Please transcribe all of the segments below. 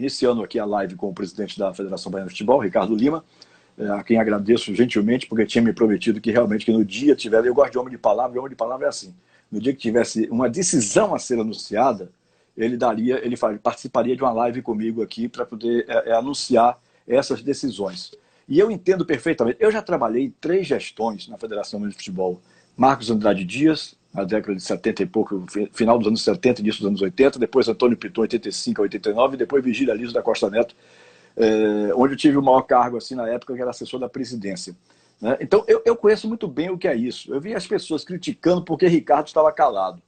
iniciando aqui a live com o presidente da Federação Baiana de Futebol, Ricardo Lima, é, a quem agradeço gentilmente, porque tinha me prometido que realmente que no dia tiver, eu gosto de homem de palavra, e homem de palavra é assim, no dia que tivesse uma decisão a ser anunciada, ele daria, ele participaria de uma live comigo aqui para poder é, é, anunciar essas decisões. E eu entendo perfeitamente. Eu já trabalhei três gestões na Federação de Futebol. Marcos Andrade Dias, na década de 70 e pouco, final dos anos 70 início dos anos 80, depois Antônio Piton, 85 a 89, e depois Vigília Liso da Costa Neto, é, onde eu tive o maior cargo assim na época, que era assessor da presidência. Né? Então, eu, eu conheço muito bem o que é isso. Eu vi as pessoas criticando porque Ricardo estava calado.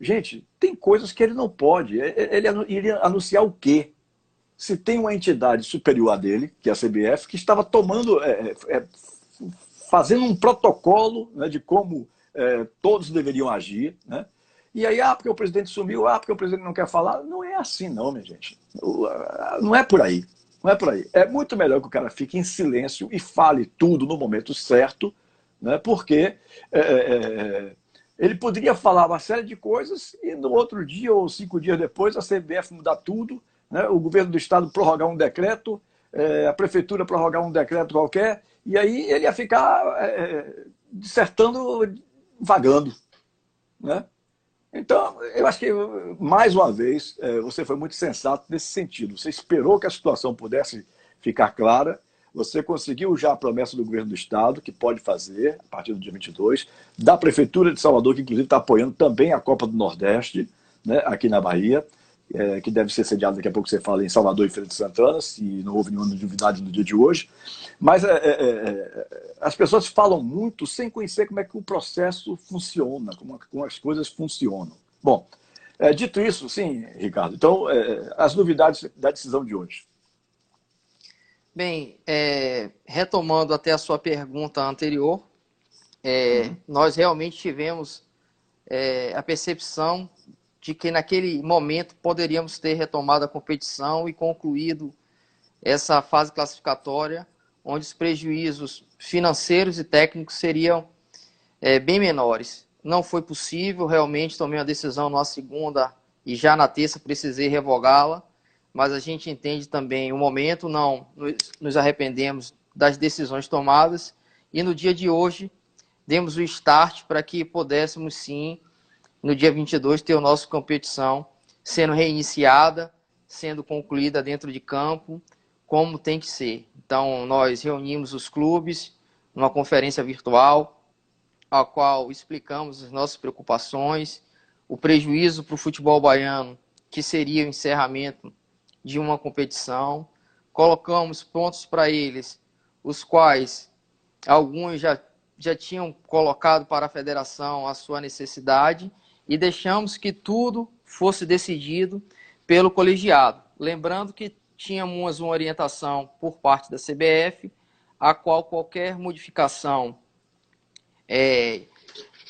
Gente, tem coisas que ele não pode. Ele iria anunciar o quê? Se tem uma entidade superior a dele, que é a CBF, que estava tomando, é, é, é, fazendo um protocolo né, de como é, todos deveriam agir, né? E aí, ah, porque o presidente sumiu, ah, porque o presidente não quer falar. Não é assim, não, minha gente. Não é por aí. Não é por aí. É muito melhor que o cara fique em silêncio e fale tudo no momento certo, né? porque é, é, ele poderia falar uma série de coisas e no outro dia ou cinco dias depois a CBF mudar tudo, né? o governo do estado prorrogar um decreto, é, a prefeitura prorrogar um decreto qualquer, e aí ele ia ficar é, é, dissertando, vagando. Né? Então, eu acho que, mais uma vez, é, você foi muito sensato nesse sentido. Você esperou que a situação pudesse ficar clara você conseguiu já a promessa do governo do Estado, que pode fazer, a partir do dia 22, da Prefeitura de Salvador, que inclusive está apoiando também a Copa do Nordeste, né, aqui na Bahia, é, que deve ser sediada daqui a pouco, você fala, em Salvador e Feira de Santana, se não houve nenhuma novidade no dia de hoje. Mas é, é, é, as pessoas falam muito sem conhecer como é que o processo funciona, como, como as coisas funcionam. Bom, é, dito isso, sim, Ricardo, então, é, as novidades da decisão de hoje. Bem, é, retomando até a sua pergunta anterior, é, uhum. nós realmente tivemos é, a percepção de que naquele momento poderíamos ter retomado a competição e concluído essa fase classificatória, onde os prejuízos financeiros e técnicos seriam é, bem menores. Não foi possível, realmente tomei uma decisão na segunda e já na terça precisei revogá-la mas a gente entende também o momento, não nos arrependemos das decisões tomadas e no dia de hoje demos o start para que pudéssemos sim, no dia 22, ter a nossa competição sendo reiniciada, sendo concluída dentro de campo, como tem que ser. Então, nós reunimos os clubes numa conferência virtual, a qual explicamos as nossas preocupações, o prejuízo para o futebol baiano, que seria o encerramento de uma competição, colocamos pontos para eles, os quais alguns já, já tinham colocado para a federação a sua necessidade e deixamos que tudo fosse decidido pelo colegiado. Lembrando que tínhamos uma orientação por parte da CBF, a qual qualquer modificação é,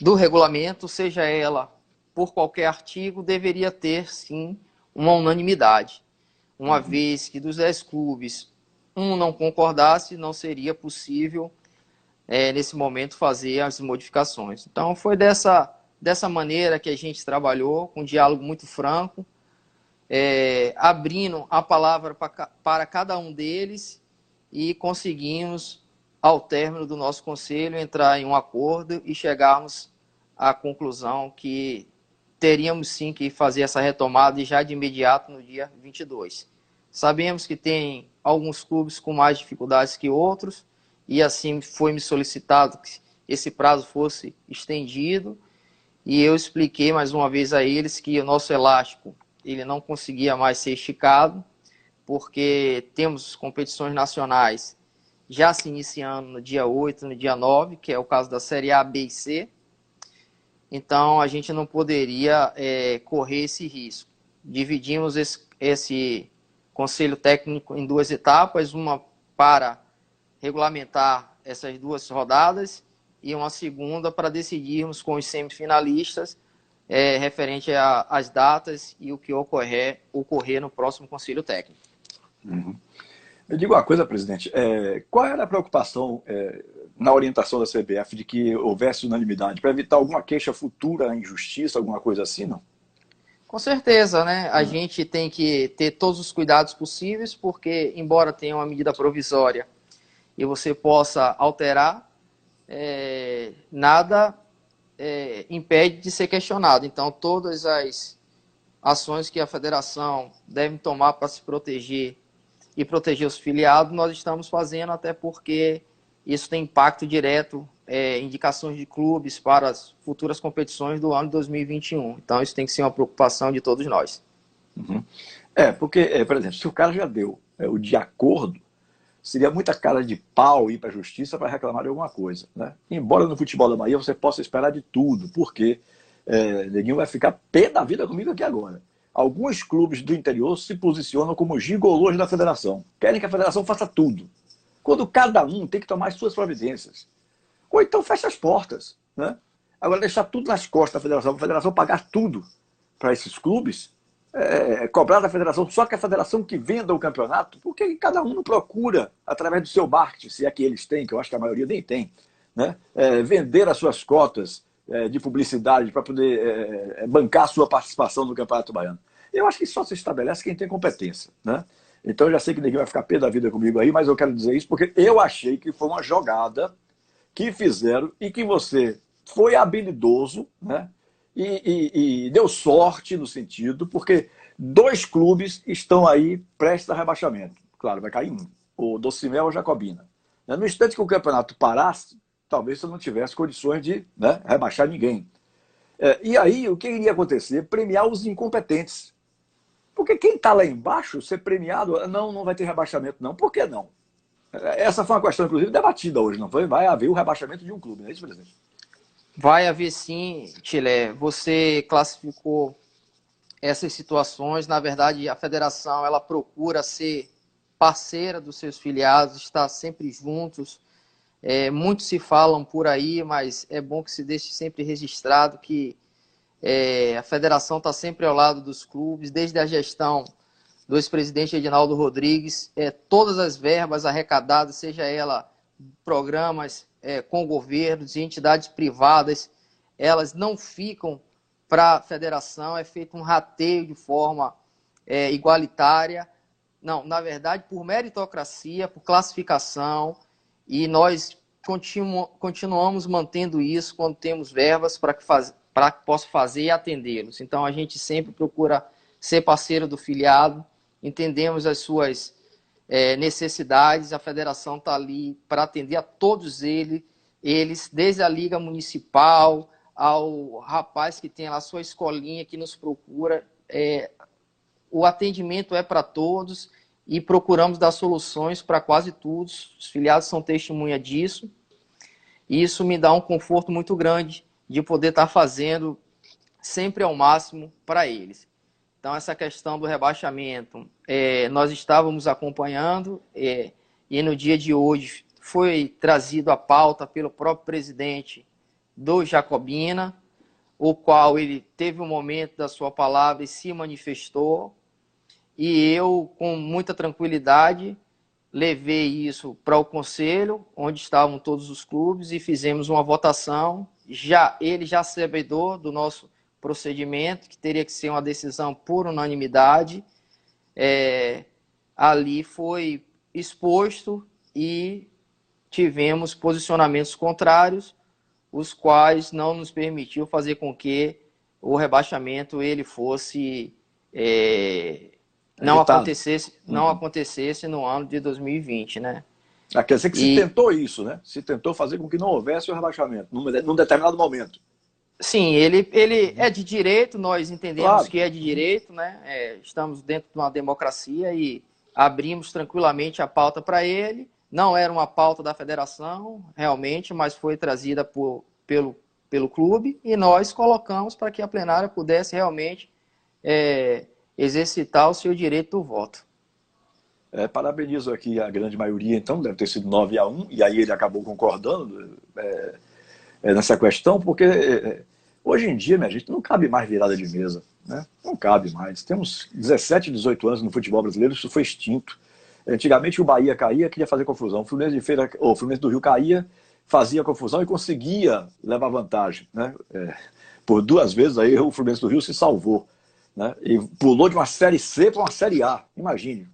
do regulamento, seja ela por qualquer artigo, deveria ter sim uma unanimidade uma uhum. vez que dos 10 clubes um não concordasse, não seria possível é, nesse momento fazer as modificações. Então foi dessa, dessa maneira que a gente trabalhou, com um diálogo muito franco, é, abrindo a palavra para, cada um deles e conseguimos, ao término do nosso conselho, entrar em um acordo e chegarmos à conclusão que teríamos sim que fazer essa retomada e já de imediato no dia 22. Sabemos que tem alguns clubes com mais dificuldades que outros, e assim foi me solicitado que esse prazo fosse estendido, e eu expliquei mais uma vez a eles que o nosso elástico ele não conseguia mais ser esticado, porque temos competições nacionais já se iniciando no dia 8, no dia 9, que é o caso da Série A, B e C. Então, a gente não poderia é, correr esse risco. Dividimos esse, esse conselho técnico em duas etapas, uma para regulamentar essas duas rodadas e uma segunda para decidirmos com os semifinalistas é, referente às datas e o que ocorrer, ocorrer no próximo conselho técnico. Uhum. Eu digo uma coisa, presidente, é, qual era a preocupação é, na orientação da CBF de que houvesse unanimidade para evitar alguma queixa futura, injustiça, alguma coisa assim, não? Com certeza, né? A hum. gente tem que ter todos os cuidados possíveis, porque, embora tenha uma medida provisória e você possa alterar, é, nada é, impede de ser questionado. Então, todas as ações que a federação deve tomar para se proteger e proteger os filiados, nós estamos fazendo, até porque isso tem impacto direto, é, indicações de clubes para as futuras competições do ano 2021. Então, isso tem que ser uma preocupação de todos nós. Uhum. É, porque, é, por exemplo, se o cara já deu é, o de acordo, seria muita cara de pau ir para a justiça para reclamar de alguma coisa. Né? Embora no futebol da Bahia você possa esperar de tudo, porque é, Neguinho vai ficar pé da vida comigo aqui agora. Alguns clubes do interior se posicionam como gigolôs da federação. Querem que a federação faça tudo. Quando cada um tem que tomar as suas providências. Ou então fecha as portas. Né? Agora, deixar tudo nas costas da federação, a federação pagar tudo para esses clubes, é, cobrar da federação só que a federação que venda o campeonato, porque cada um procura, através do seu marketing, se é que eles têm, que eu acho que a maioria nem tem, né? É, vender as suas cotas é, de publicidade para poder é, é, bancar a sua participação no Campeonato Baiano. Eu acho que só se estabelece quem tem competência. Né? Então eu já sei que ninguém vai ficar pé da vida comigo aí, mas eu quero dizer isso porque eu achei que foi uma jogada que fizeram e que você foi habilidoso, né? E, e, e deu sorte no sentido, porque dois clubes estão aí prestes a rebaixamento. Claro, vai cair um, o Docimel ou a Jacobina. Né, no instante que o campeonato parasse, talvez você não tivesse condições de né, rebaixar ninguém. É, e aí, o que iria acontecer? Premiar os incompetentes. Porque quem está lá embaixo, ser premiado, não, não vai ter rebaixamento, não. Por que não? É, essa foi uma questão, inclusive, debatida hoje, não foi? Vai haver o rebaixamento de um clube, não é isso, presidente? Vai haver sim, Tilé. Você classificou essas situações. Na verdade, a federação ela procura ser parceira dos seus filiados, estar sempre juntos. É, muitos se falam por aí, mas é bom que se deixe sempre registrado que é, a federação está sempre ao lado dos clubes, desde a gestão do ex-presidente Edinaldo Rodrigues, é, todas as verbas arrecadadas, seja ela programas é, com governos e entidades privadas, elas não ficam para a federação, é feito um rateio de forma é, igualitária. Não, na verdade, por meritocracia, por classificação, e nós continu continuamos mantendo isso quando temos verbas para que, faz, que possa fazer e atendê-los. Então, a gente sempre procura ser parceiro do filiado, entendemos as suas é, necessidades, a federação está ali para atender a todos eles, eles, desde a Liga Municipal ao rapaz que tem lá sua escolinha que nos procura. É, o atendimento é para todos e procuramos dar soluções para quase todos. Os filiados são testemunha disso. E isso me dá um conforto muito grande de poder estar tá fazendo sempre ao máximo para eles. Então, essa questão do rebaixamento, é, nós estávamos acompanhando é, e no dia de hoje foi trazido à pauta pelo próprio presidente do Jacobina, o qual ele teve um momento da sua palavra e se manifestou. E eu, com muita tranquilidade, levei isso para o conselho, onde estavam todos os clubes, e fizemos uma votação. Já ele já sabedor do nosso procedimento, que teria que ser uma decisão por unanimidade, é, ali foi exposto e tivemos posicionamentos contrários, os quais não nos permitiu fazer com que o rebaixamento ele fosse é, não acontecesse não uhum. acontecesse no ano de 2020, né? Ah, quer dizer que e... se tentou isso, né? Se tentou fazer com que não houvesse o rebaixamento num, num determinado momento. Sim, ele, ele é de direito, nós entendemos claro. que é de direito, né? É, estamos dentro de uma democracia e abrimos tranquilamente a pauta para ele. Não era uma pauta da federação, realmente, mas foi trazida por, pelo, pelo clube e nós colocamos para que a plenária pudesse realmente é, exercitar o seu direito do voto. É, parabenizo aqui a grande maioria, então, deve ter sido 9 a 1, e aí ele acabou concordando é, é, nessa questão, porque é, Hoje em dia, minha gente, não cabe mais virada de mesa. Né? Não cabe mais. Temos 17, 18 anos no futebol brasileiro, isso foi extinto. Antigamente o Bahia caía, queria fazer confusão. O Fluminense, de Feira, o Fluminense do Rio caía, fazia confusão e conseguia levar vantagem. Né? É, por duas vezes aí o Fluminense do Rio se salvou. Né? E pulou de uma Série C para uma Série A. Imagine.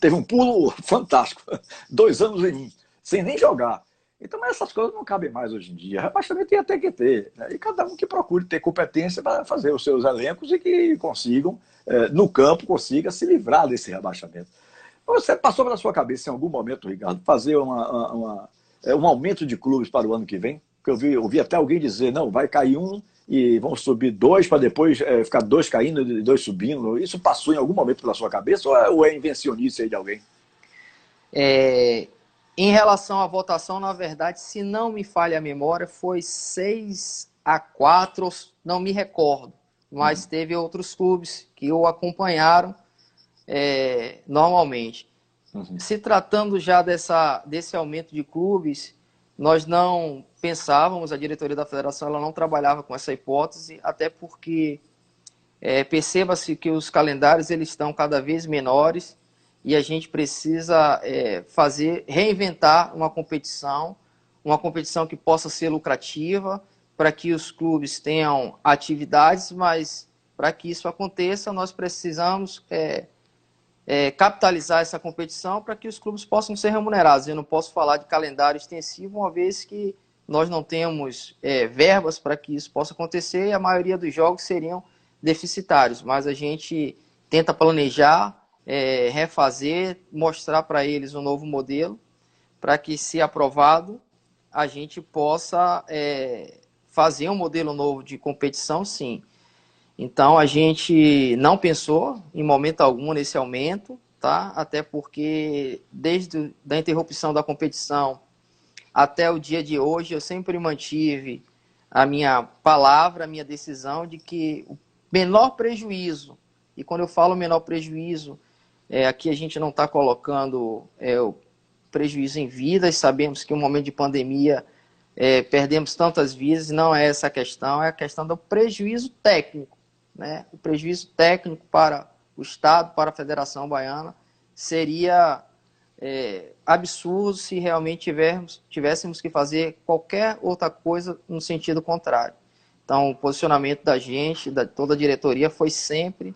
Teve um pulo fantástico. Dois anos em sem nem jogar. Então, essas coisas não cabem mais hoje em dia. Rebaixamento ia ter que ter. Né? E cada um que procure ter competência para fazer os seus elencos e que consigam, é, no campo, consiga se livrar desse rebaixamento. Você passou pela sua cabeça em algum momento, Ricardo, fazer uma, uma, uma, é, um aumento de clubes para o ano que vem? Porque eu vi, até alguém dizer, não, vai cair um e vão subir dois para depois é, ficar dois caindo e dois subindo. Isso passou em algum momento pela sua cabeça ou é, ou é de alguém? É, em relação à votação, na verdade, se não me falha a memória, foi 6 a 4, não me recordo. Mas uhum. teve outros clubes que o acompanharam é, normalmente. Uhum. Se tratando já dessa, desse aumento de clubes, nós não pensávamos, a diretoria da federação ela não trabalhava com essa hipótese, até porque é, perceba-se que os calendários eles estão cada vez menores e a gente precisa é, fazer, reinventar uma competição, uma competição que possa ser lucrativa, para que os clubes tenham atividades, mas para que isso aconteça, nós precisamos é, é, capitalizar essa competição para que os clubes possam ser remunerados. Eu não posso falar de calendário extensivo, uma vez que nós não temos é, verbas para que isso possa acontecer e a maioria dos jogos seriam deficitários, mas a gente tenta planejar é, refazer, mostrar para eles um novo modelo, para que, se aprovado, a gente possa é, fazer um modelo novo de competição, sim. Então, a gente não pensou em momento algum nesse aumento, tá? até porque desde a interrupção da competição até o dia de hoje, eu sempre mantive a minha palavra, a minha decisão de que o menor prejuízo, e quando eu falo menor prejuízo, é, aqui a gente não está colocando é, o prejuízo em vidas, sabemos que um momento de pandemia é, perdemos tantas vidas, não é essa a questão, é a questão do prejuízo técnico. Né? O prejuízo técnico para o Estado, para a Federação Baiana, seria é, absurdo se realmente tivermos, tivéssemos que fazer qualquer outra coisa no sentido contrário. Então, o posicionamento da gente, da toda a diretoria, foi sempre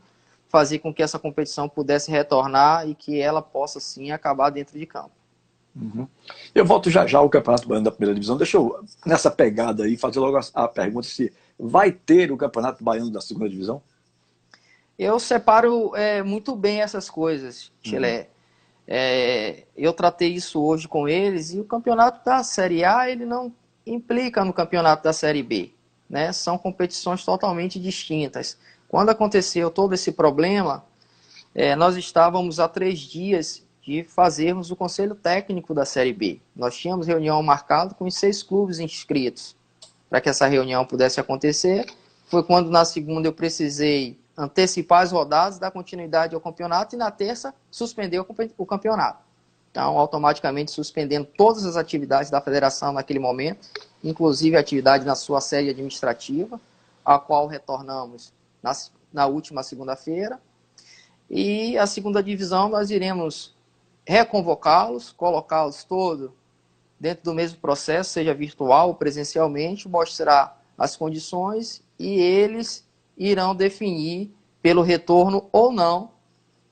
fazer com que essa competição pudesse retornar e que ela possa sim acabar dentro de campo. Uhum. Eu volto já já ao Campeonato Baiano da Primeira Divisão. Deixa eu, nessa pegada aí, fazer logo a, pergunta se vai ter o Campeonato Baiano da Segunda Divisão? Eu separo é, muito bem essas coisas, Chile. Uhum. É, eu tratei isso hoje com eles e o campeonato da Série A ele não implica no campeonato da Série B. Né? São competições totalmente distintas. Quando aconteceu todo esse problema, é, nós estávamos há três dias de fazermos o conselho técnico da Série B. Nós tínhamos reunião marcada com os seis clubes inscritos para que essa reunião pudesse acontecer. Foi quando na segunda eu precisei antecipar as rodadas, dar continuidade ao campeonato e na terça suspender o campeonato. Então, automaticamente suspendendo todas as atividades da federação naquele momento, inclusive a atividade na sua sede administrativa, a qual retornamos na, na última segunda-feira. E a segunda divisão nós iremos reconvocá-los, colocá-los todos dentro do mesmo processo, seja virtual ou presencialmente, mostrar as condições e eles irão definir pelo retorno ou não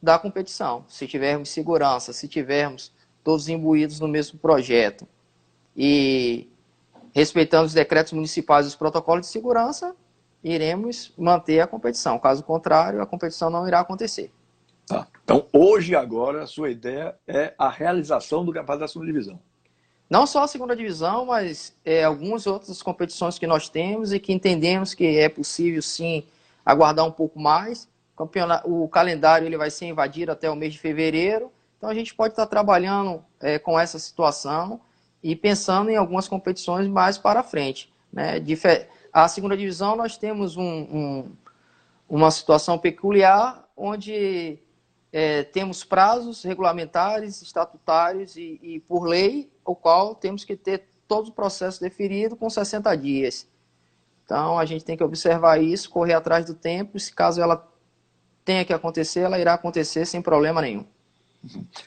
da competição. Se tivermos segurança, se tivermos todos imbuídos no mesmo projeto e respeitando os decretos municipais e os protocolos de segurança, iremos manter a competição. Caso contrário, a competição não irá acontecer. Tá. Então, hoje, agora, a sua ideia é a realização do campeonato da segunda divisão. Não só a segunda divisão, mas é, algumas outras competições que nós temos e que entendemos que é possível, sim, aguardar um pouco mais. O, o calendário ele vai ser invadido até o mês de fevereiro. Então, a gente pode estar trabalhando é, com essa situação e pensando em algumas competições mais para frente. Né? A segunda divisão nós temos um, um, uma situação peculiar onde é, temos prazos regulamentares, estatutários e, e, por lei, o qual temos que ter todo o processo definido com 60 dias. Então a gente tem que observar isso, correr atrás do tempo, se caso ela tenha que acontecer, ela irá acontecer sem problema nenhum.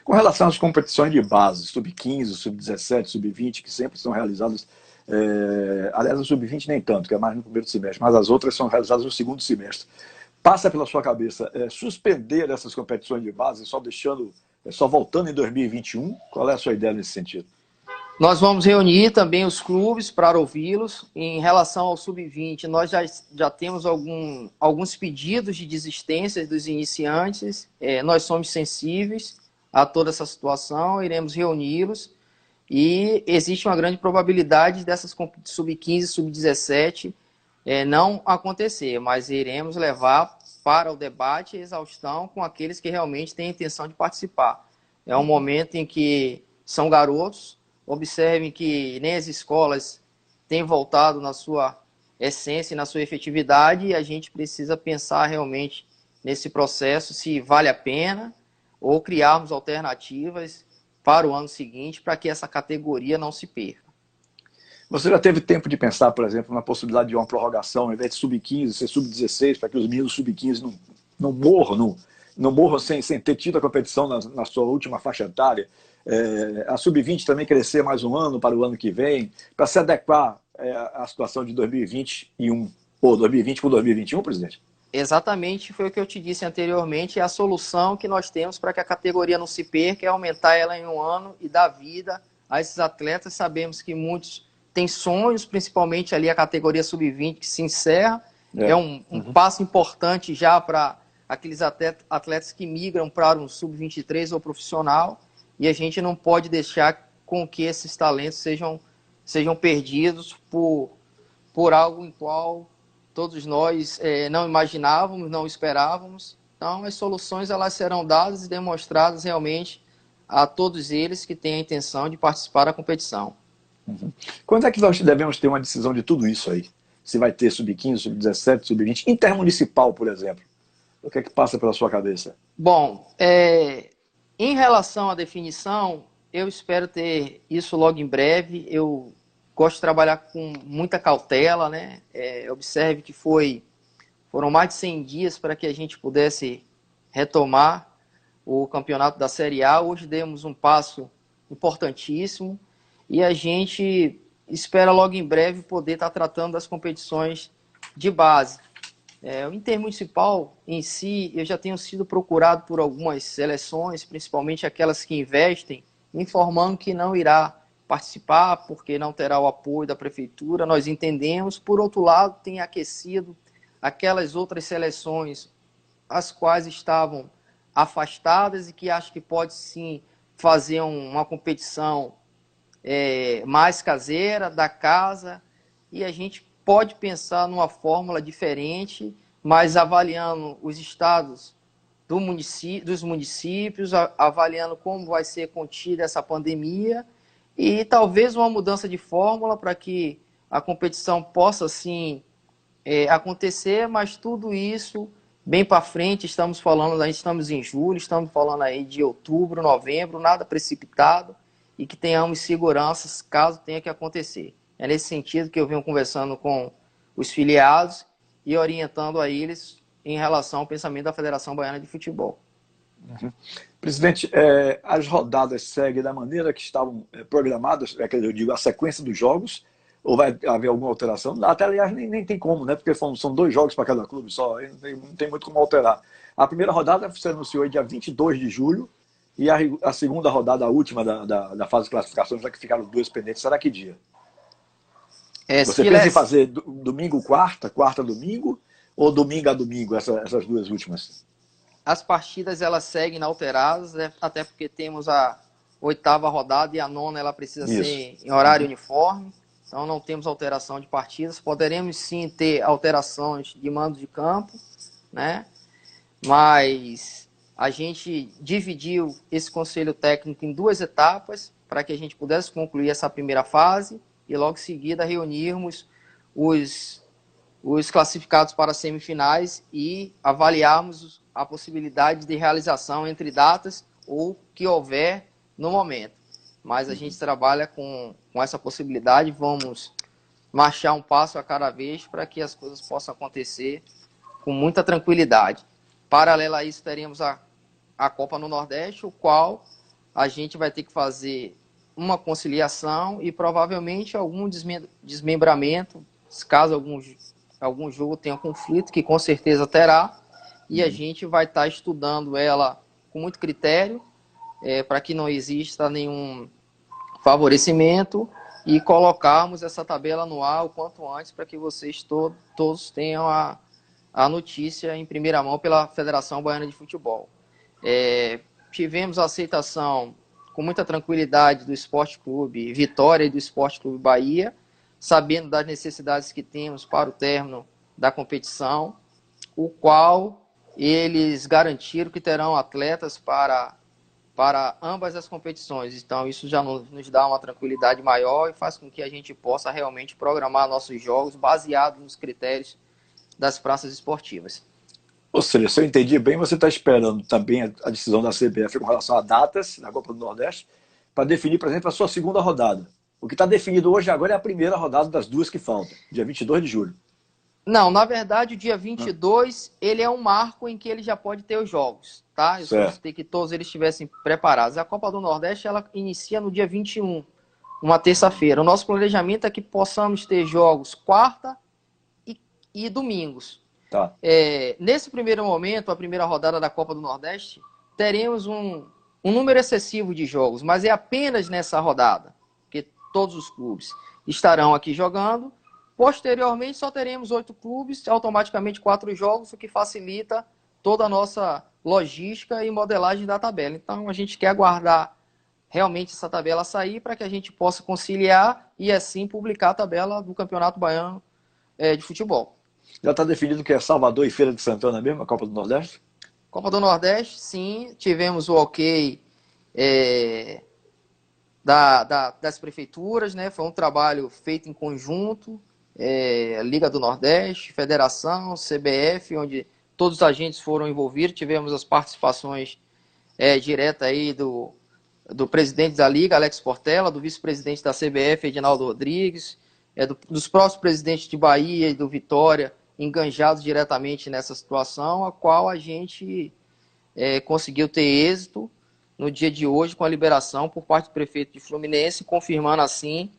Com relação às competições de base, sub-15, sub-17, sub-20, que sempre são realizadas é, aliás, o sub-20 nem tanto, que é mais no primeiro semestre, mas as outras são realizadas no segundo semestre. passa pela sua cabeça é, suspender essas competições de base, só deixando, é, só voltando em 2021? Qual é a sua ideia nesse sentido? Nós vamos reunir também os clubes para ouvi-los. Em relação ao sub-20, nós já, já temos algum, alguns pedidos de desistência dos iniciantes. É, nós somos sensíveis a toda essa situação, iremos reuni-los. E existe uma grande probabilidade dessas sub-15, sub-17 é, não acontecer, mas iremos levar para o debate e exaustão com aqueles que realmente têm intenção de participar. É um momento em que são garotos, Observem que nem as escolas têm voltado na sua essência e na sua efetividade e a gente precisa pensar realmente nesse processo se vale a pena ou criarmos alternativas para o ano seguinte para que essa categoria não se perca. Você já teve tempo de pensar, por exemplo, na possibilidade de uma prorrogação, ao invés de sub-15, ser sub-16, para que os meninos sub-15 não, não morram, não, não morram sem, sem ter tido a competição na, na sua última faixa etária? é, a sub-20 também crescer mais um ano para o ano que vem, para se adequar é, à situação de 2021, ou 2020 com 2021, presidente? Exatamente, foi o que eu te disse anteriormente, é a solução que nós temos para que a categoria não se perca, é aumentar ela em um ano e dar vida a esses atletas. Sabemos que muitos têm sonhos, principalmente ali a categoria sub-20 que se encerra, é, é um, um uhum. passo importante já para aqueles atletas que migram para um sub-23 ou profissional e a gente não pode deixar com que esses talentos sejam, sejam perdidos por, por algo em qual todos nós é, não imaginávamos, não esperávamos. Então, as soluções elas serão dadas e demonstradas realmente a todos eles que têm a intenção de participar da competição. Uhum. Quando é que nós devemos ter uma decisão de tudo isso aí? Se vai ter sub-15, sub-17, sub-20, intermunicipal, por exemplo. O que é que passa pela sua cabeça? Bom, é, em relação à definição, eu espero ter isso logo em breve. Eu gosto de trabalhar com muita cautela, né? É, observe que foi foram mais de 100 dias para que a gente pudesse retomar o campeonato da Série A. Hoje demos um passo importantíssimo e a gente espera logo em breve poder estar tratando das competições de base. É, o intermunicipal em si, eu já tenho sido procurado por algumas seleções, principalmente aquelas que investem, informando que não irá participar porque não terá o apoio da prefeitura. Nós entendemos. Por outro lado, tem aquecido aquelas outras seleções as quais estavam afastadas e que acho que pode sim fazer uma competição é, mais caseira da casa e a gente pode pensar numa fórmula diferente, mas avaliando os estados do município, dos municípios, avaliando como vai ser contida essa pandemia e talvez uma mudança de fórmula para que a competição possa sim é, acontecer, mas tudo isso bem para frente, estamos falando, estamos em julho, estamos falando aí de outubro, novembro, nada precipitado e que tenhamos seguranças caso tenha que acontecer. É nesse sentido que eu venho conversando com os filiados e orientando a eles em relação ao pensamento da Federação Baiana de Futebol. Uhum. Presidente, é, as rodadas seguem da maneira que estavam é, programadas, é, eu digo, a sequência dos jogos, ou vai haver alguma alteração? Até, aliás, nem, nem tem como, né? Porque são, são dois jogos para cada clube só, não tem, não tem, muito como alterar. A primeira rodada se anunciou dia 22 de julho, e a, a segunda rodada, a última da, da, da fase de classificação, já que ficaram duas pendentes, será que dia? É, Você pensa em fazer domingo, quarta, quarta, domingo, ou domingo a domingo, essa, essas duas últimas? As partidas elas seguem inalteradas, né? até porque temos a oitava rodada e a nona ela precisa Isso. ser em horário uniforme, então não temos alteração de partidas. Poderemos sim ter alterações de mando de campo, né? Mas a gente dividiu esse conselho técnico em duas etapas para que a gente pudesse concluir essa primeira fase e logo em seguida reunirmos os, os classificados para as semifinais e avaliarmos a possibilidade de realização entre datas ou que houver no momento. Mas a gente trabalha com, com essa possibilidade, vamos marchar um passo a cada vez para que as coisas possam acontecer com muita tranquilidade. Paralelo a isso, teremos a, a Copa no Nordeste, o qual a gente vai ter que fazer uma conciliação e provavelmente algum desmembramento, caso algum, algum jogo tenha conflito, que com certeza terá, e a uhum. gente vai estar tá estudando ela com muito critério, é, para que não exista nenhum favorecimento e colocarmos essa tabela no ar o quanto antes para que vocês to todos tenham a, a notícia em primeira mão pela Federação Baiana de Futebol. É, tivemos a aceitação com muita tranquilidade do Esporte Clube Vitória e do Esporte Clube Bahia, sabendo das necessidades que temos para o término da competição, o qual eles garantiram que terão atletas para, para ambas as competições. Então, isso já nos dá uma tranquilidade maior e faz com que a gente possa realmente programar nossos jogos baseado nos critérios das praças esportivas. Ou seja, se eu entendi bem, você está esperando também a decisão da CBF com relação a datas na Copa do Nordeste para definir, por exemplo, a sua segunda rodada. O que está definido hoje agora é a primeira rodada das duas que faltam, dia 22 de julho. Não, na verdade, o dia 22, ah. ele é um marco em que ele já pode ter os jogos, tá? Eu gostaria que todos eles estivessem preparados. A Copa do Nordeste, ela inicia no dia 21, uma terça-feira. O nosso planejamento é que possamos ter jogos quarta e, e domingos. Tá. É, nesse primeiro momento, a primeira rodada da Copa do Nordeste, teremos um, um número excessivo de jogos, mas é apenas nessa rodada, que todos os clubes estarão aqui jogando. Posteriormente, só teremos oito clubes, automaticamente quatro jogos, o que facilita toda a nossa logística e modelagem da tabela. Então, a gente quer aguardar realmente essa tabela sair para que a gente possa conciliar e assim publicar a tabela do Campeonato Baiano é, de Futebol. Já está definido que é Salvador e Feira de Santana mesmo, a Copa do Nordeste? Copa do Nordeste, sim. Tivemos o ok é, da, da, das prefeituras, né? Foi um trabalho feito em conjunto. É, Liga do Nordeste, Federação, CBF, onde todos os agentes foram envolvidos. Tivemos as participações é, diretas aí do, do presidente da Liga, Alex Portela, do vice-presidente da CBF, Edinaldo Rodrigues, é, do, dos próximos presidentes de Bahia e do Vitória, enganjados diretamente nessa situação, a qual a gente é, conseguiu ter êxito no dia de hoje com a liberação por parte do prefeito de Fluminense, confirmando assim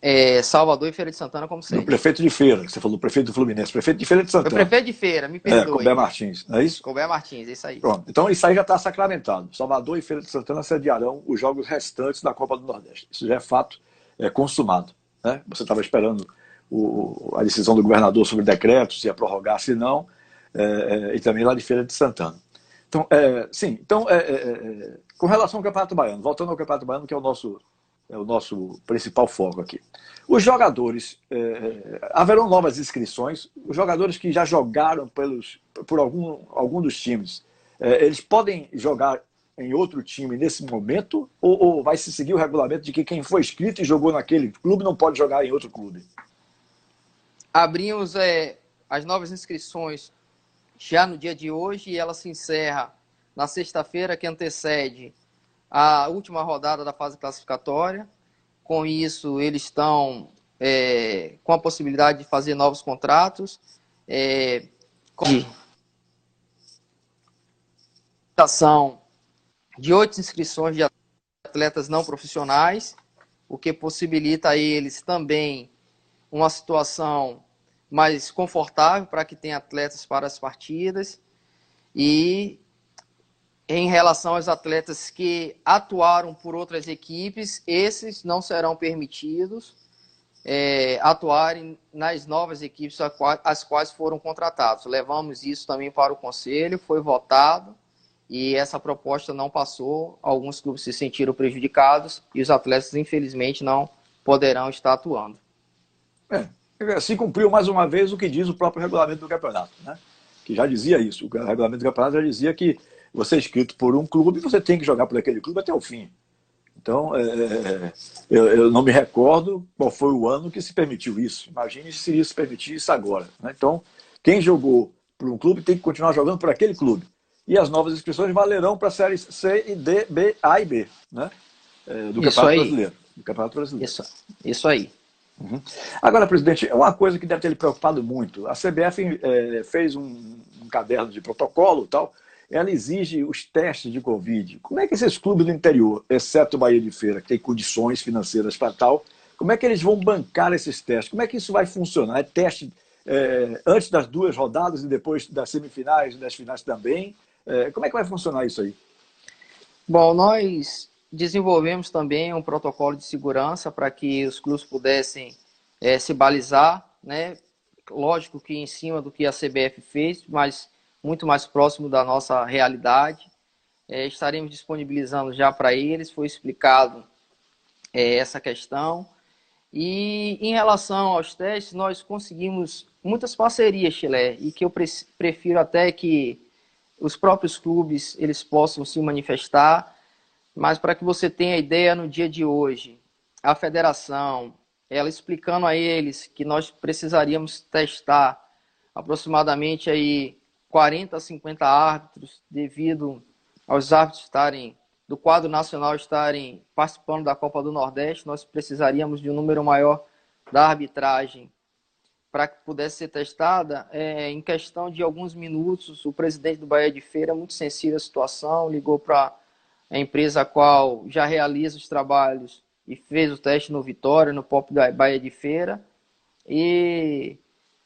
é, Salvador e Feira de Santana como sede. O prefeito de Feira, que você falou, prefeito do Fluminense, prefeito de Feira de Santana. Foi prefeito de Feira, me perdoe. É, Colbert Martins, não é isso? Colbert Martins, é isso aí. Pronto, então isso aí já está sacramentado. Salvador e Feira de Santana sediarão os jogos restantes da Copa do Nordeste. Isso já é fato é, consumado. Né? Você estava esperando o, a decisão do governador sobre o decreto, se ia prorrogar, se não, é, é, e também lá de Feira de Santana. Então, é, sim, então, é, é, é, com relação ao Campeonato Baiano, voltando ao Campeonato Baiano, que é o nosso, é o nosso principal foco aqui. Os jogadores, haverão novas inscrições, os jogadores que já jogaram pelos, por algum, algum dos times, eles podem jogar em outro time nesse momento, ou, ou vai se seguir o regulamento de que quem foi inscrito e jogou naquele clube não pode jogar em outro clube? Abrimos é, as novas inscrições já no dia de hoje e ela se encerra na sexta-feira que antecede a última rodada da fase classificatória. Com isso, eles estão é, com a possibilidade de fazer novos contratos. É, com de oito inscrições de atletas não profissionais, o que possibilita a eles também uma situação mais confortável para que tenha atletas para as partidas. E em relação aos atletas que atuaram por outras equipes, esses não serão permitidos é, atuarem nas novas equipes as quais foram contratados. Levamos isso também para o conselho, foi votado e essa proposta não passou. Alguns clubes se sentiram prejudicados e os atletas, infelizmente, não poderão estar atuando. É, se cumpriu mais uma vez o que diz o próprio regulamento do campeonato, né? que já dizia isso. O regulamento do campeonato já dizia que você é inscrito por um clube, você tem que jogar por aquele clube até o fim. Então, é, é, é, eu, eu, não me recordo qual foi o ano que se permitiu isso. Imagine se isso permitisse agora. Né? Então, quem jogou por um clube tem que continuar jogando por aquele clube. E as novas inscrições valerão para séries C e D, B, A e B, né? É, do Campeonato Brasileiro. Do Campeonato Brasileiro. Isso, isso aí. Uhum. Agora, presidente, é uma coisa que deve ter lhe preocupado muito. A CBF é, fez um, um, caderno de protocolo tal. Ela exige os testes de Covid. Como é que esses clubes do interior, exceto o Bahia de Feira, que tem condições financeiras para tal, como é que eles vão bancar esses testes? Como é que isso vai funcionar? É teste é, antes das duas rodadas e depois das semifinais e das finais também. É, como é que vai funcionar isso aí? Bom, nós desenvolvemos também um protocolo de segurança para que os clubes pudessem é, se balizar, né? Lógico que em cima do que a CBF fez, mas muito mais próximo da nossa realidade. É, estaremos disponibilizando já para eles, foi explicado é, essa questão. E em relação aos testes, nós conseguimos muitas parcerias, Chile, e que eu prefiro até que os próprios clubes eles possam se manifestar, mas para que você tenha ideia no dia de hoje, a federação, ela explicando a eles que nós precisaríamos testar aproximadamente aí 40 a 50 árbitros devido aos árbitros estarem do quadro nacional estarem participando da Copa do Nordeste, nós precisaríamos de um número maior da arbitragem para que pudesse ser testada. É, em questão de alguns minutos, o presidente do Bahia de Feira, muito sensível à situação, ligou para a empresa a qual já realiza os trabalhos e fez o teste no Vitória, no POP da Bahia de Feira. E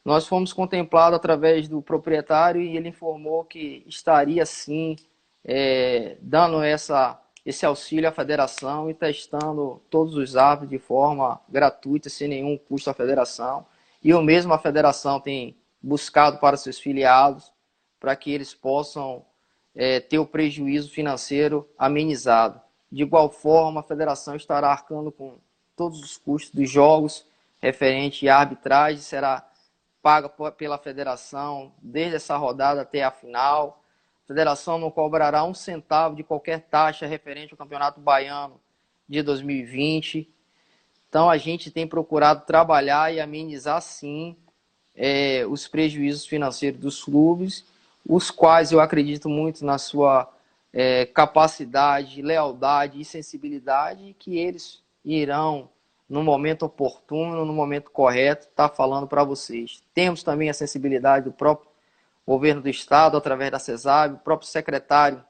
nós fomos contemplados através do proprietário e ele informou que estaria sim é, dando essa, esse auxílio à federação e testando todos os árbitros de forma gratuita, sem nenhum custo à federação. E o mesmo a federação tem buscado para seus filiados, para que eles possam é, ter o prejuízo financeiro amenizado. De igual forma, a federação estará arcando com todos os custos dos jogos referente à arbitragem, será paga pela federação desde essa rodada até a final a federação não cobrará um centavo de qualquer taxa referente ao Campeonato Baiano de 2020. Então, a gente tem procurado trabalhar e amenizar, sim, é, os prejuízos financeiros dos clubes, os quais eu acredito muito na sua é, capacidade, lealdade e sensibilidade, que eles irão, no momento oportuno, no momento correto, estar tá falando para vocês. Temos também a sensibilidade do próprio governo do estado, através da CESAB, o próprio secretário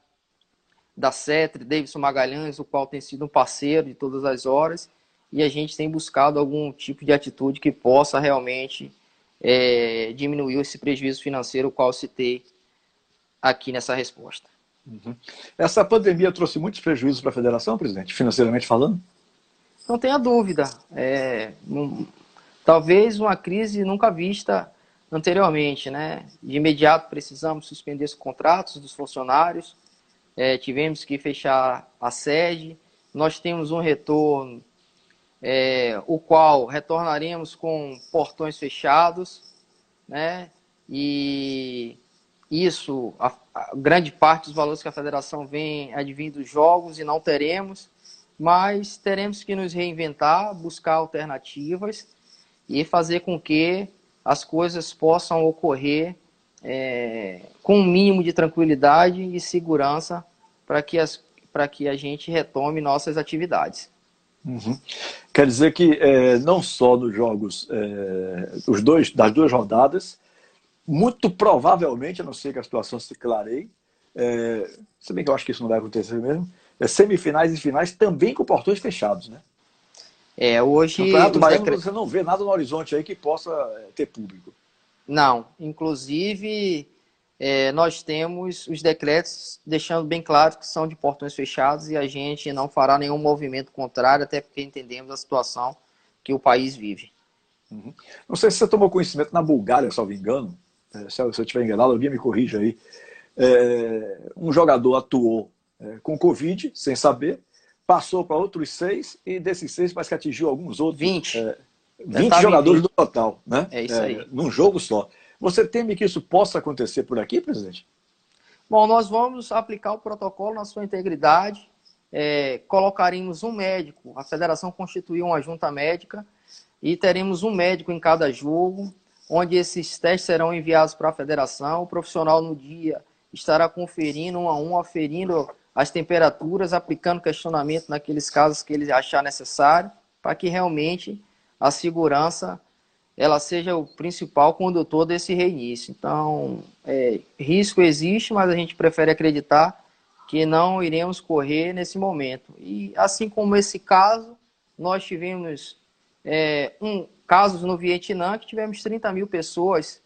da CETRE, Davidson Magalhães, o qual tem sido um parceiro de todas as horas, e a gente tem buscado algum tipo de atitude que possa realmente é, diminuir esse prejuízo financeiro, o qual citei aqui nessa resposta. Uhum. Essa pandemia trouxe muitos prejuízos para a federação, presidente, financeiramente falando? Não tenha dúvida. É, talvez uma crise nunca vista anteriormente, né? De imediato precisamos suspender os contratos dos funcionários, é, tivemos que fechar a sede, nós temos um retorno, é, o qual retornaremos com portões fechados, né? E isso, a, a grande parte dos valores que a federação vem advindo dos jogos e não teremos, mas teremos que nos reinventar, buscar alternativas e fazer com que as coisas possam ocorrer é, com um mínimo de tranquilidade e segurança para que, as, que a gente retome nossas atividades. Uhum. Quer dizer que é, não só nos jogos é, os dois, das duas rodadas, muito provavelmente, a não ser que a situação se clareie, é, se bem que eu acho que isso não vai acontecer mesmo, semifinais e finais também com portões fechados, né? É, hoje. Campeonato Baiano, decre... você não vê nada no horizonte aí que possa é, ter público. Não. Inclusive, é, nós temos os decretos deixando bem claro que são de portões fechados e a gente não fará nenhum movimento contrário, até porque entendemos a situação que o país vive. Uhum. Não sei se você tomou conhecimento na Bulgária, me engano. É, se eu estiver enganado, alguém me corrija aí. É, um jogador atuou é, com Covid, sem saber, passou para outros seis e desses seis parece que atingiu alguns outros. 20. É, 20 jogadores 20. do total, né? É isso aí. É, num jogo só. Você teme que isso possa acontecer por aqui, presidente? Bom, nós vamos aplicar o protocolo na sua integridade. É, colocaremos um médico. A federação constituiu uma junta médica e teremos um médico em cada jogo, onde esses testes serão enviados para a federação. O profissional no dia estará conferindo um a um, aferindo as temperaturas, aplicando questionamento naqueles casos que ele achar necessário, para que realmente a segurança ela seja o principal condutor desse reinício. Então, é, risco existe, mas a gente prefere acreditar que não iremos correr nesse momento. E assim como esse caso, nós tivemos é, um, casos no Vietnã que tivemos 30 mil pessoas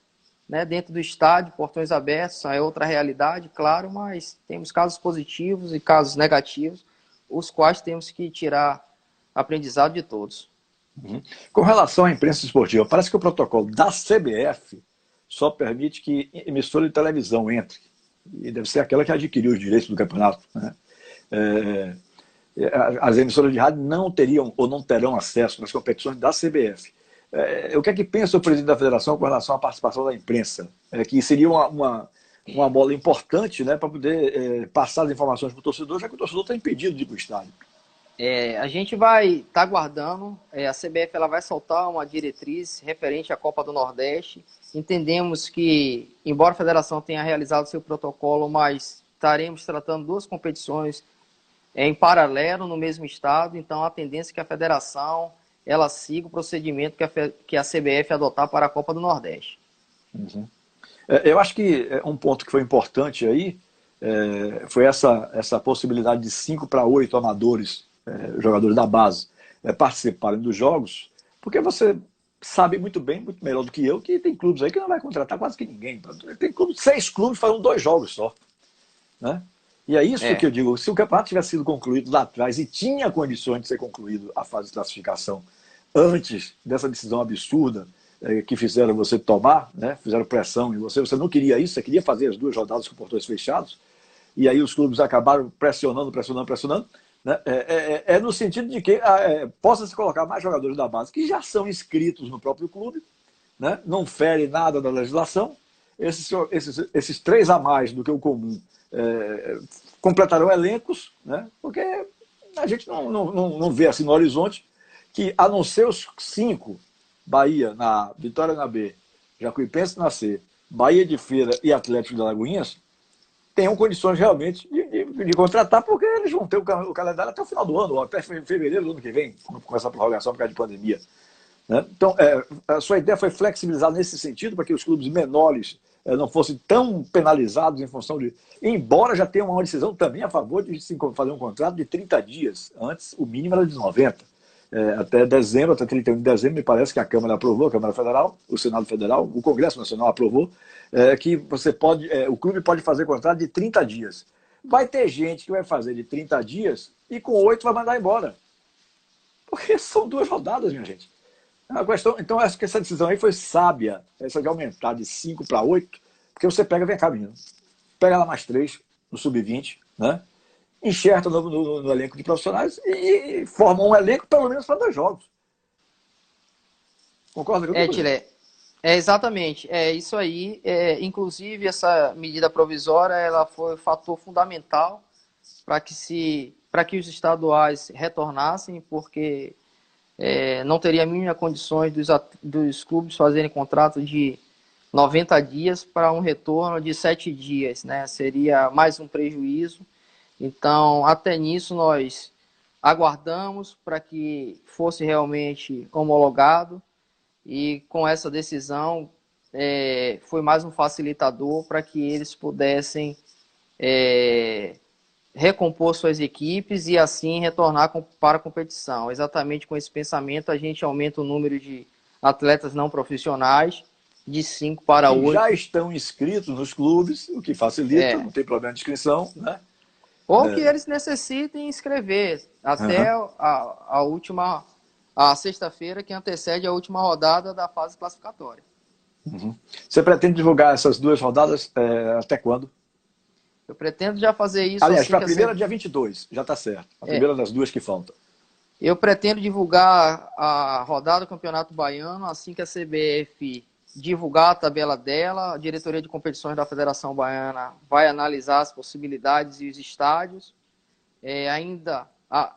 né, dentro do estádio, portões abertos, é outra realidade, claro, mas temos casos positivos e casos negativos, os quais temos que tirar aprendizado de todos. Uhum. Com relação à imprensa esportiva, parece que o protocolo da CBF só permite que emissora de televisão entre. E deve ser aquela que adquiriu os direitos do campeonato. Né? É, as emissoras de rádio não teriam ou não terão acesso nas competições da CBF. É, o que é que pensa o presidente da federação com relação à participação da imprensa? É que seria uma, uma, uma bola importante né, para poder é, passar as informações para o torcedor, já que o torcedor está impedido de ir para o estádio. É, a gente vai estar tá aguardando, é, a CBF ela vai soltar uma diretriz referente à Copa do Nordeste. Entendemos que, embora a federação tenha realizado seu protocolo, mas estaremos tratando duas competições é, em paralelo no mesmo estado, então a tendência é que a federação ela siga o procedimento que a, que a CBF adotar para a Copa do Nordeste. Uhum. É, eu acho que é, um ponto que foi importante aí é, foi essa, essa possibilidade de cinco para oito amadores é, jogadores da base é, participarem dos jogos, porque você sabe muito bem, muito melhor do que eu, que tem clubes aí que não vai contratar quase que ninguém. Tem clubes, seis clubes fazendo dois jogos só. Né? E é isso é. que eu digo. Se o campeonato tivesse sido concluído lá atrás e tinha condições de ser concluído a fase de classificação antes dessa decisão absurda é, que fizeram você tomar, né? fizeram pressão em você, você não queria isso, você queria fazer as duas rodadas com portões fechados, e aí os clubes acabaram pressionando, pressionando, pressionando. Né? É, é, é, no sentido de que ah, possa se colocar mais jogadores da base que já são inscritos no próprio clube, né? não fere nada da legislação. Esses, esses, esses três a mais do que o comum completarão elencos, né? porque a gente não, não, não, não vê assim no horizonte que, a não ser os cinco, Bahia na Vitória na B, Jacuipense na C, Bahia de Feira e Atlético de Alagoinhas, tenham condições realmente de, de, de, contratar, porque eles vão ter o, o, calendário até o final do ano, ou até fevereiro do ano que vem, quando começar a prorrogação por causa de pandemia. Né? Então, é, a sua ideia foi flexibilizar nesse sentido, para que os clubes menores é, não fossem tão penalizados em função de. Embora já tenha uma decisão também a favor de se fazer um contrato de 30 dias, antes o mínimo era de 90. É, até dezembro, até 31 de dezembro, me parece que a Câmara aprovou, a Câmara Federal, o Senado Federal, o Congresso Nacional aprovou, é, que você pode, é, o clube pode fazer contrato de 30 dias. Vai ter gente que vai fazer de 30 dias e com oito vai mandar embora. Porque são duas rodadas, minha gente. A questão, então, acho que essa decisão aí foi sábia, essa de aumentar de 5 para 8, porque você pega, vem cá, menino, pega lá mais três no sub-20, né? Enxerta no, no, no, elenco de profissionais e, e forma um elenco pelo menos para dois jogos. Concorda com É, Tilé, é, exatamente, é isso aí. É, inclusive, essa medida provisória ela foi um fator fundamental para que, se, que os estaduais retornassem, porque é, não teria a mínima condições dos, dos clubes fazerem contrato de 90 dias para um retorno de 7 dias. Né? Seria mais um prejuízo. Então, até nisso, nós aguardamos para que fosse realmente homologado e com essa decisão é, foi mais um facilitador para que eles pudessem é, recompor suas equipes e assim retornar para a competição. Exatamente com esse pensamento, a gente aumenta o número de atletas não profissionais de 5 para 8. Já estão inscritos nos clubes, o que facilita, é. não tem problema de inscrição, né? Ou é. que eles necessitem inscrever até uhum. a, a última a sexta-feira que antecede a última rodada da fase classificatória. Uhum. Você pretende divulgar essas duas rodadas é, até quando? Eu pretendo já fazer isso. Aliás, assim para a primeira, dia 22, já está certo. A é. primeira das duas que faltam. Eu pretendo divulgar a rodada do Campeonato Baiano assim que a CBF divulgar a tabela dela. A diretoria de competições da Federação Baiana vai analisar as possibilidades e os estádios. É, ainda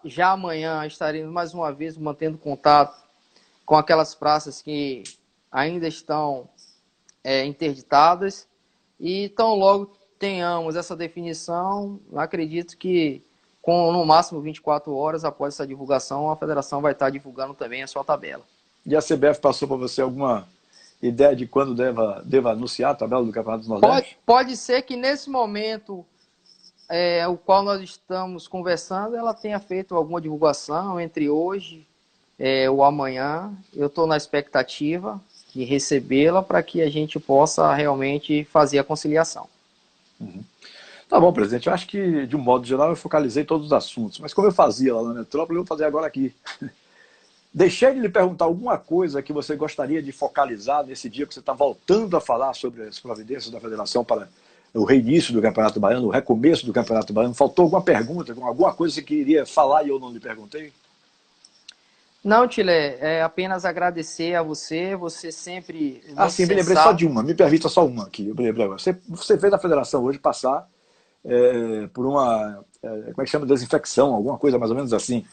já amanhã estaremos mais uma vez mantendo contato com aquelas praças que ainda estão é, interditadas e tão logo tenhamos essa definição, acredito que com no máximo 24 horas após essa divulgação, a federação vai estar divulgando também a sua tabela. E a CBF passou para você alguma ideia de quando deva, deva anunciar a tabela do Campeonato dos Nordeste? Pode, pode ser que nesse momento é, o qual nós estamos conversando, ela tenha feito alguma divulgação entre hoje é, o amanhã. Eu estou na expectativa de recebê-la para que a gente possa realmente fazer a conciliação. Uhum. Tá bom, presidente. Eu acho que, de um modo geral, eu focalizei todos os assuntos. Mas como eu fazia lá na Metrópole, eu vou fazer agora aqui. Deixei de lhe perguntar alguma coisa que você gostaria de focalizar nesse dia que você está voltando a falar sobre as providências da federação para o reinício do Campeonato Baiano, o recomeço do Campeonato Baiano. Faltou alguma pergunta, alguma coisa que você queria falar e eu não lhe perguntei? Não, Tile, é apenas agradecer a você, você sempre... Ah, sim, me lembrei só de uma, me permita só uma aqui. Você, você fez a federação hoje passar é, por uma, é, como é que chama, desinfecção, alguma coisa mais ou menos assim,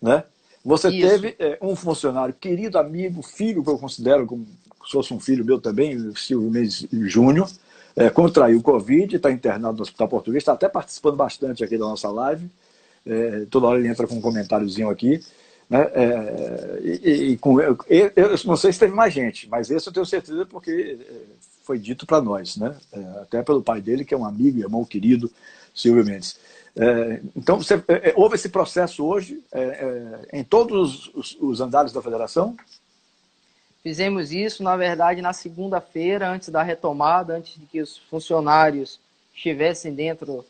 né? Você Isso. teve é, um funcionário, querido amigo, filho que eu considero como se fosse um filho meu também, Silvio Mendes Júnior, é, contraiu Covid, está internado no Hospital Português, está até participando bastante aqui da nossa live. É, toda hora ele entra com um comentáriozinho aqui. Né? É, e, e, com, eu, eu, não sei se teve mais gente, mas esse eu tenho certeza porque é, foi dito para nós, né? É, até pelo pai dele, que é um amigo e irmão querido, Silvio Mendes. É, então, você, é, é, houve esse processo hoje é, em todos os, os, andares da federação? Fizemos isso, na verdade, na segunda-feira, antes da retomada, antes de que os funcionários estivessem dentro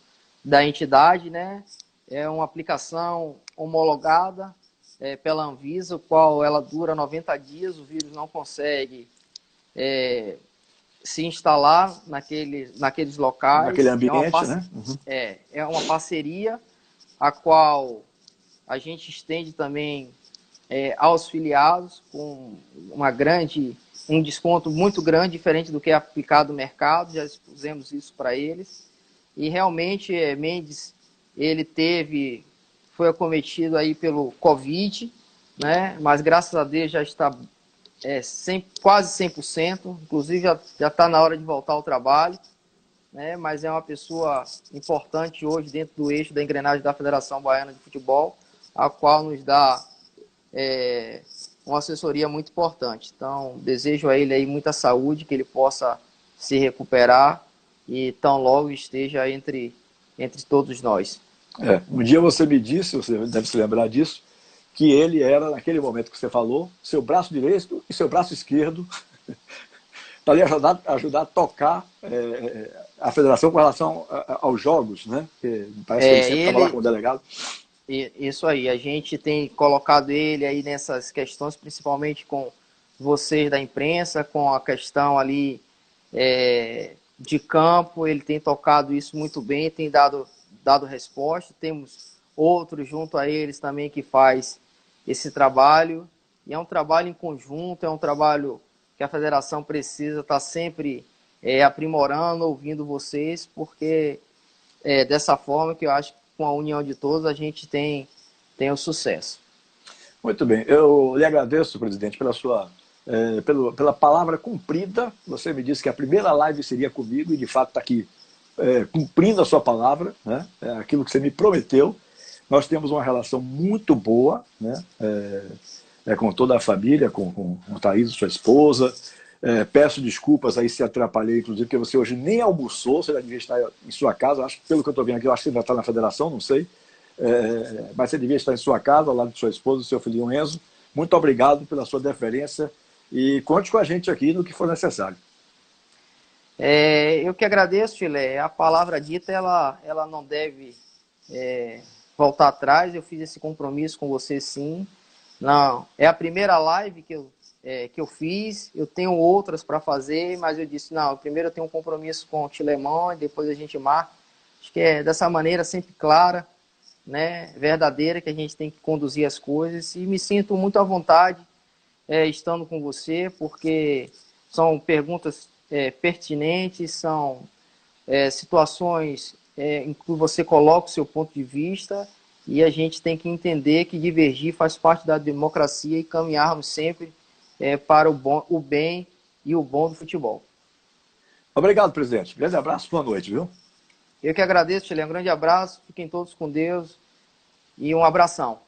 da entidade, né? É uma aplicação homologada é, pela Anvisa, o qual ela dura 90 dias, o vírus não consegue é, se instalar naquele, naqueles locais. Naquele ambiente, é né? Uhum. É, é uma parceria a qual a gente estende também é, aos filiados com uma grande, um desconto muito grande, diferente do que é aplicado no mercado, já expusemos isso para eles. E realmente, é, Mendes, ele teve, foi acometido aí pelo Covid, né? mas graças a Deus já está é, 100, quase 100%, inclusive já está na hora de voltar ao trabalho, né? mas é uma pessoa importante hoje dentro do eixo da engrenagem da Federação Baiana de Futebol, a qual nos dá é, uma assessoria muito importante. Então, desejo a ele aí muita saúde, que ele possa se recuperar e tão logo esteja entre, entre todos nós. É, um dia você me disse, você deve se lembrar disso, que ele era, naquele momento que você falou, seu braço direito e seu braço esquerdo, para lhe ajudar, ajudar a tocar é, a federação com relação aos jogos, né? Porque parece que ele sempre estava lá com o delegado. Isso aí, a gente tem colocado ele aí nessas questões, principalmente com vocês da imprensa, com a questão ali é, de campo, ele tem tocado isso muito bem, tem dado, dado resposta. Temos outros junto a eles também que faz esse trabalho. E é um trabalho em conjunto, é um trabalho que a federação precisa estar tá sempre é, aprimorando, ouvindo vocês, porque é dessa forma que eu acho que com a união de todos a gente tem, tem o sucesso. Muito bem. Eu lhe agradeço, presidente, pela sua é, pelo, pela palavra cumprida. Você me disse que a primeira live seria comigo e, de fato, está aqui é, cumprindo a sua palavra, né? é aquilo que você me prometeu. Nós temos uma relação muito boa né? é, é com toda a família, com, com, a Thaís, sua esposa. É, peço desculpas aí se atrapalhei, inclusive, porque você hoje nem almoçou, você já devia estar em sua casa. Acho, pelo que eu estou vendo aqui, eu acho que você ainda está na federação, não sei. É, mas você devia estar em sua casa, ao lado de sua esposa, do seu filho Enzo. Muito obrigado pela sua deferência e conte com a gente aqui no que for necessário. É, eu que agradeço, Chile. A palavra dita, ela, ela não deve é, voltar atrás. Eu fiz esse compromisso com você, sim. Não, é a primeira live que eu, é, que eu fiz. Eu tenho outras para fazer, mas eu disse, não, primeiro eu tenho um compromisso com o Tilemão e depois a gente marca. Acho que é dessa maneira sempre clara, né, verdadeira, que a gente tem que conduzir as coisas. E me sinto muito à vontade é, estando com você, porque são perguntas é, pertinentes, são é, situações é, em que você coloca o seu ponto de vista e a gente tem que entender que divergir faz parte da democracia e caminharmos sempre é, para o, bom, o bem e o bom do futebol. Obrigado, presidente. Grande abraço, boa noite, viu? Eu que agradeço, Chile. Um grande abraço, fiquem todos com Deus e um abração.